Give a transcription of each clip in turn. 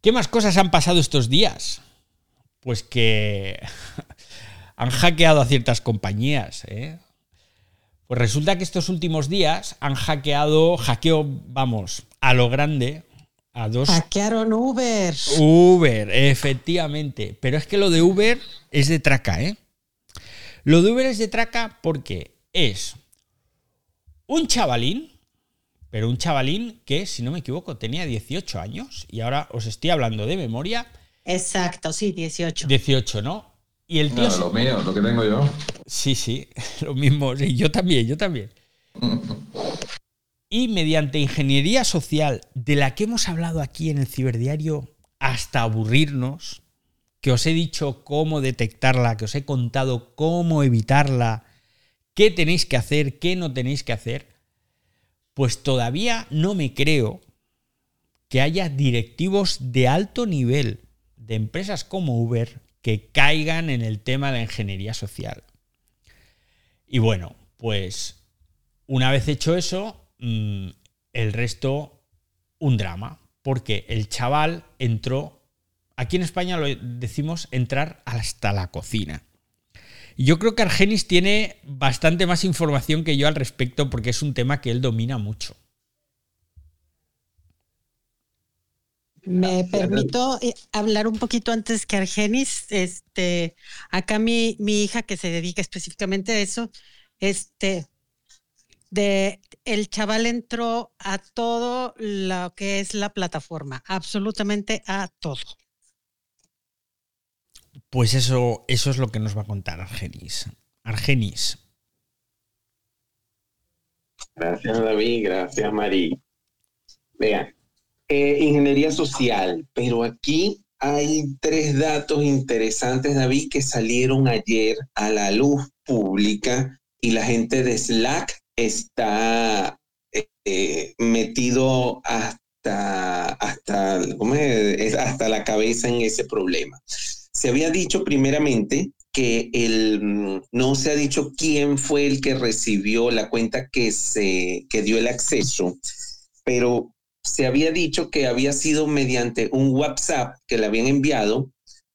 ¿Qué más cosas han pasado estos días? Pues que han hackeado a ciertas compañías. ¿eh? Pues resulta que estos últimos días han hackeado, hackeo, vamos, a lo grande, a dos. Hackearon Uber. Uber, efectivamente. Pero es que lo de Uber es de traca, ¿eh? Lo de Uber es de traca porque es un chavalín, pero un chavalín que, si no me equivoco, tenía 18 años y ahora os estoy hablando de memoria. Exacto, sí, 18. 18, ¿no? Y el tío. No, lo mío, lo que tengo yo. Sí, sí, lo mismo. Sí, yo también, yo también. y mediante ingeniería social, de la que hemos hablado aquí en el ciberdiario hasta aburrirnos, que os he dicho cómo detectarla, que os he contado cómo evitarla, qué tenéis que hacer, qué no tenéis que hacer, pues todavía no me creo que haya directivos de alto nivel de empresas como Uber que caigan en el tema de la ingeniería social. Y bueno, pues una vez hecho eso, mm, el resto un drama, porque el chaval entró, aquí en España lo decimos entrar hasta la cocina. Yo creo que Argenis tiene bastante más información que yo al respecto porque es un tema que él domina mucho. Me permito eh, hablar un poquito antes que Argenis. Este, acá mi, mi hija que se dedica específicamente a eso, este, de el chaval entró a todo lo que es la plataforma, absolutamente a todo. Pues eso, eso es lo que nos va a contar Argenis. Argenis. Gracias, David. Gracias, Mari. Vean, eh, ingeniería social, pero aquí hay tres datos interesantes, David, que salieron ayer a la luz pública y la gente de Slack está eh, metido hasta, hasta, hasta la cabeza en ese problema. Se había dicho primeramente que el, no se ha dicho quién fue el que recibió la cuenta que, se, que dio el acceso, pero se había dicho que había sido mediante un WhatsApp que le habían enviado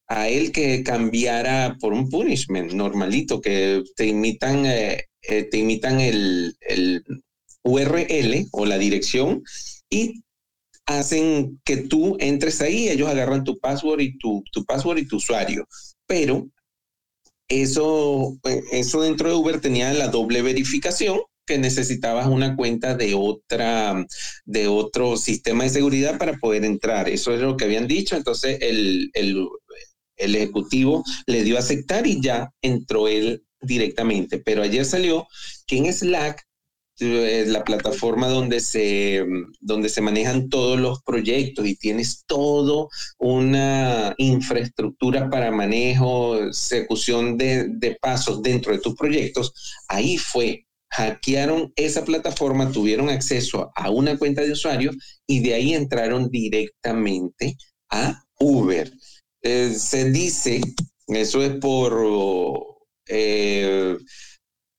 a él que cambiara por un punishment normalito, que te imitan, eh, eh, te imitan el, el, URL o la dirección y hacen que tú entres ahí, ellos agarran tu password y tu, tu password y tu usuario. Pero eso, eh, eso dentro de Uber tenía la doble verificación que necesitabas una cuenta de otra, de otro sistema de seguridad para poder entrar. Eso es lo que habían dicho. Entonces el, el, el ejecutivo le dio a aceptar y ya entró él directamente. Pero ayer salió que en Slack es la plataforma donde se, donde se manejan todos los proyectos y tienes todo una infraestructura para manejo, ejecución de, de pasos dentro de tus proyectos, ahí fue hackearon esa plataforma, tuvieron acceso a una cuenta de usuario y de ahí entraron directamente a Uber. Eh, se dice, eso es por eh,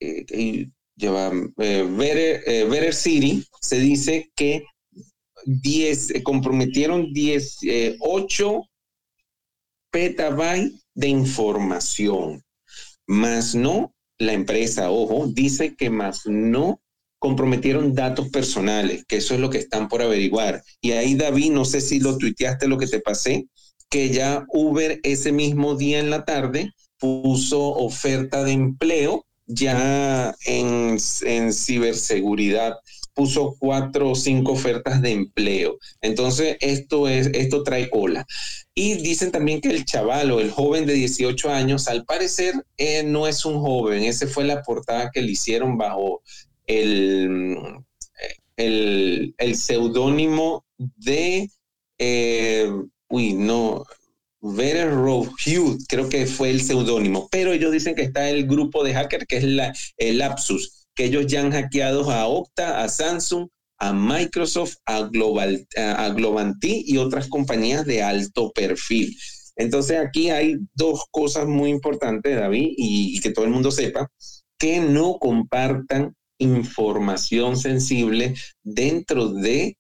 eh, Better, City, se dice que 10, comprometieron 18 petabytes de información, más no la empresa, ojo, dice que más no comprometieron datos personales, que eso es lo que están por averiguar. Y ahí, David, no sé si lo tuiteaste lo que te pasé, que ya Uber ese mismo día en la tarde puso oferta de empleo ya en, en ciberseguridad puso cuatro o cinco ofertas de empleo. Entonces, esto, es, esto trae ola. Y dicen también que el chaval o el joven de 18 años, al parecer, eh, no es un joven. Esa fue la portada que le hicieron bajo el, el, el seudónimo de, eh, uy, no, Verer Hugh, creo que fue el seudónimo, pero ellos dicen que está el grupo de hacker que es la, el Lapsus, que ellos ya han hackeado a Okta, a Samsung, a Microsoft, a, Global, a Globantí y otras compañías de alto perfil. Entonces aquí hay dos cosas muy importantes, David, y, que todo el mundo sepa, que no compartan información sensible dentro de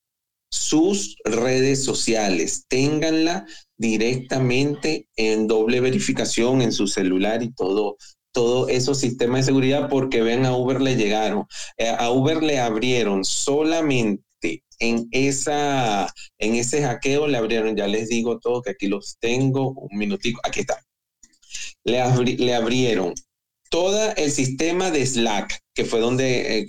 sus redes sociales. Ténganla directamente en doble verificación en su celular y todo, todo esos sistemas de seguridad porque ven a Uber le llegaron. Eh, a Uber le abrieron solamente en, esa, en ese hackeo, le abrieron, ya les digo todo, que aquí los tengo, un minutico, aquí está. Le, le abrieron todo el sistema de Slack, que fue donde eh,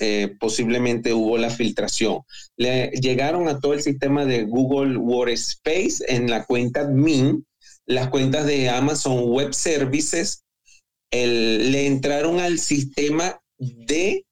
eh, posiblemente hubo la filtración. Le llegaron a todo el sistema de Google Workspace en la cuenta admin, las cuentas de Amazon Web Services, le entraron al sistema de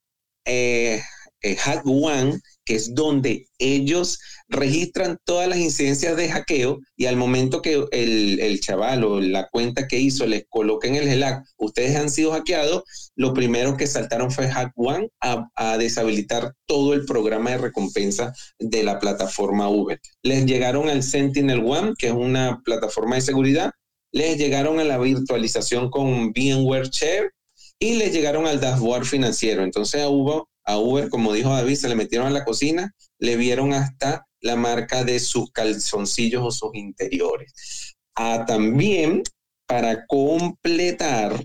eh, eh One que es donde ellos registran todas las incidencias de hackeo y al momento que el, chaval o la cuenta que hizo les coloquen el Slack, ustedes han sido hackeados, lo primero que saltaron fue Hack One a, deshabilitar todo el programa de recompensa de la plataforma Uber. Les llegaron al Sentinel One, que es una plataforma de seguridad, les llegaron a la virtualización con VMware Share y les llegaron al dashboard financiero. Entonces hubo a Uber, como dijo David, se le metieron a la cocina, le vieron hasta la marca de sus calzoncillos o sus interiores. Ah, también, para completar,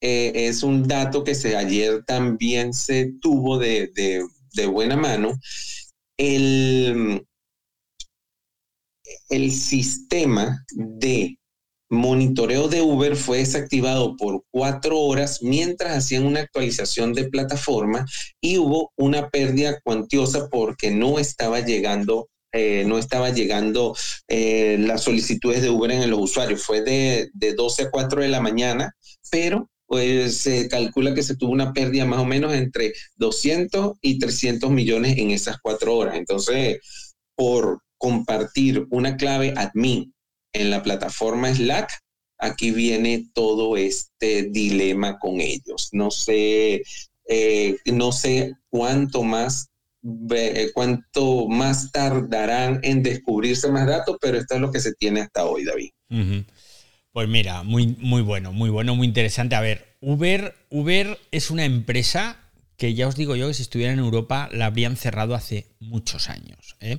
eh, es un dato que se, ayer también se tuvo de, de buena mano, el, el sistema de monitoreo de Uber fue desactivado por cuatro horas mientras hacían una actualización de plataforma y hubo una pérdida cuantiosa porque no estaba llegando eh, no estaba llegando eh, las solicitudes de Uber en los usuarios. Fue de, de 12 a 4 de la mañana, pero pues se calcula que se tuvo una pérdida más o menos entre 200 y 300 millones en esas cuatro horas. Entonces, por compartir una clave admin en la plataforma Slack, aquí viene todo este dilema con ellos. No sé, eh, no sé cuánto más eh, cuánto más tardarán en descubrirse más datos, pero esto es lo que se tiene hasta hoy, David. Pues mira, muy, muy bueno, muy bueno, muy interesante. A ver, Uber, Uber es una empresa que ya os digo yo que si estuviera en Europa la habrían cerrado hace muchos años. ¿eh?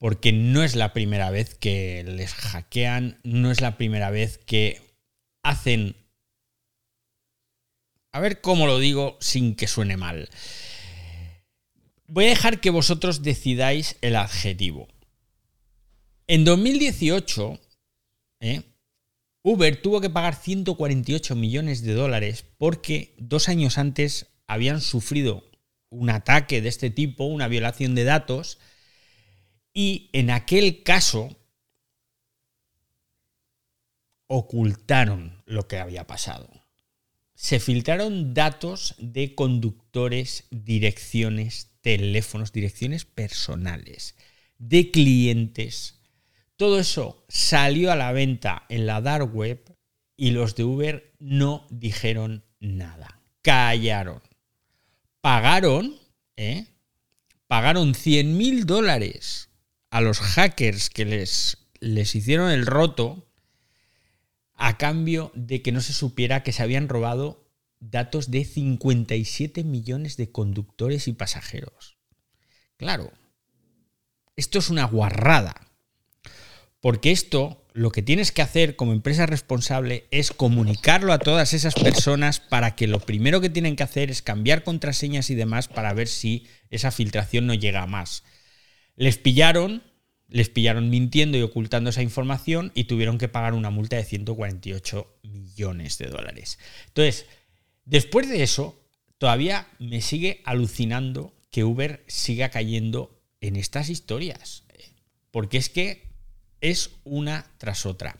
Porque no es la primera vez que les hackean, no es la primera vez que hacen... A ver cómo lo digo sin que suene mal. Voy a dejar que vosotros decidáis el adjetivo. En 2018, ¿eh? Uber tuvo que pagar 148 millones de dólares porque dos años antes habían sufrido un ataque de este tipo, una violación de datos, y en aquel caso ocultaron lo que había pasado. Se filtraron datos de conductores, direcciones, teléfonos, direcciones personales, de clientes. Todo eso salió a la venta en la dark web y los de Uber no dijeron nada. Callaron. Pagaron, ¿eh? Pagaron 100 mil dólares a los hackers que les, les hicieron el roto a cambio de que no se supiera que se habían robado datos de 57 millones de conductores y pasajeros. Claro, esto es una guarrada. Porque esto lo que tienes que hacer como empresa responsable es comunicarlo a todas esas personas para que lo primero que tienen que hacer es cambiar contraseñas y demás para ver si esa filtración no llega a más. Les pillaron, les pillaron mintiendo y ocultando esa información y tuvieron que pagar una multa de 148 millones de dólares. Entonces, después de eso, todavía me sigue alucinando que Uber siga cayendo en estas historias. Porque es que es una tras otra.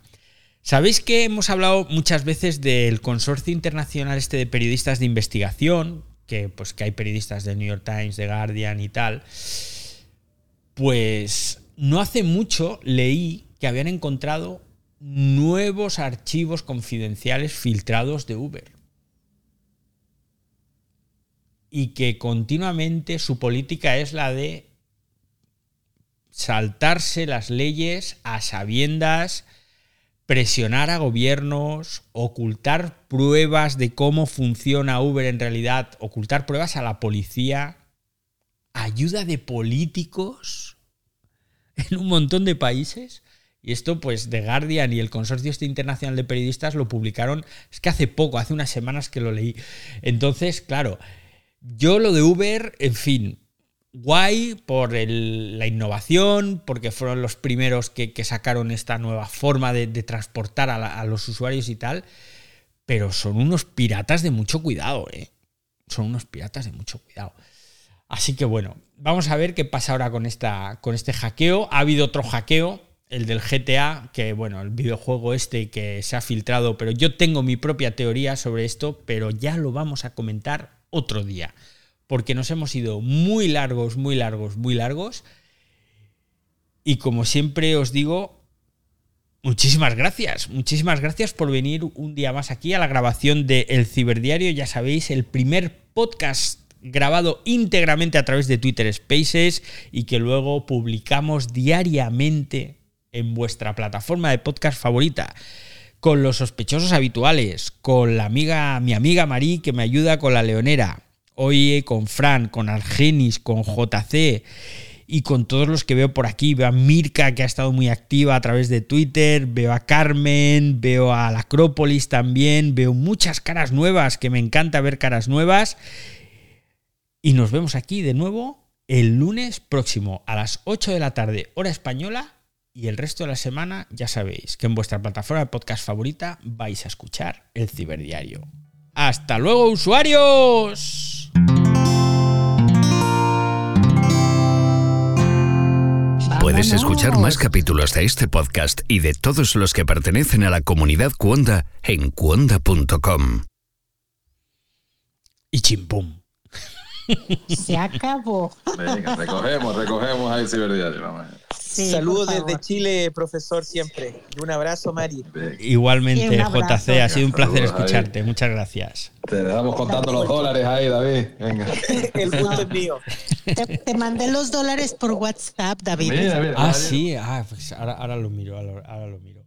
Sabéis que hemos hablado muchas veces del consorcio internacional este de periodistas de investigación, que pues que hay periodistas del New York Times, de Guardian y tal. Pues no hace mucho leí que habían encontrado nuevos archivos confidenciales filtrados de Uber. Y que continuamente su política es la de saltarse las leyes a sabiendas, presionar a gobiernos, ocultar pruebas de cómo funciona Uber en realidad, ocultar pruebas a la policía ayuda de políticos en un montón de países. Y esto, pues, The Guardian y el Consorcio este Internacional de Periodistas lo publicaron, es que hace poco, hace unas semanas que lo leí. Entonces, claro, yo lo de Uber, en fin, guay por la innovación, porque fueron los primeros que, sacaron esta nueva forma de, transportar a, los usuarios y tal, pero son unos piratas de mucho cuidado, ¿eh? Son unos piratas de mucho cuidado. Así que bueno, vamos a ver qué pasa ahora con, esta, con este hackeo. Ha habido otro hackeo, el del GTA, que bueno, el videojuego este que se ha filtrado, pero yo tengo mi propia teoría sobre esto, pero ya lo vamos a comentar otro día porque nos hemos ido muy largos, muy largos, muy largos. Y como siempre os digo, muchísimas gracias, muchísimas gracias por venir un día más aquí a la grabación de El Ciberdiario, ya sabéis, el primer podcast grabado íntegramente a través de Twitter Spaces y que luego publicamos diariamente en vuestra plataforma de podcast favorita con los sospechosos habituales, con la amiga, mi amiga Marí que me ayuda con la leonera, hoy con Fran, con Argenis, con JC y con todos los que veo por aquí. Veo a Mirka, que ha estado muy activa a través de Twitter, veo a Carmen, veo a la Acrópolis también, veo muchas caras nuevas, que me encanta ver caras nuevas. Y nos vemos aquí de nuevo el lunes próximo a las 8 de la tarde, hora española. Y el resto de la semana ya sabéis que en vuestra plataforma de podcast favorita vais a escuchar el ciberdiario. Hasta luego usuarios. Puedes escuchar más capítulos de este podcast y de todos los que pertenecen a la comunidad Cuonda en cuonda.com. Y chimpum. Se acabó. Venga, recogemos, recogemos ahí ciberdiario. Vamos Saludos desde Chile, profesor, siempre. Y un abrazo, Mari. Igualmente, JC, ha sido un placer escucharte. Muchas gracias. Te damos contando los dólares ahí, David. Venga. El punto es mío. Te, mandé los dólares por WhatsApp, David. ah, sí. Ah, pues ahora, ahora lo miro, ahora lo miro.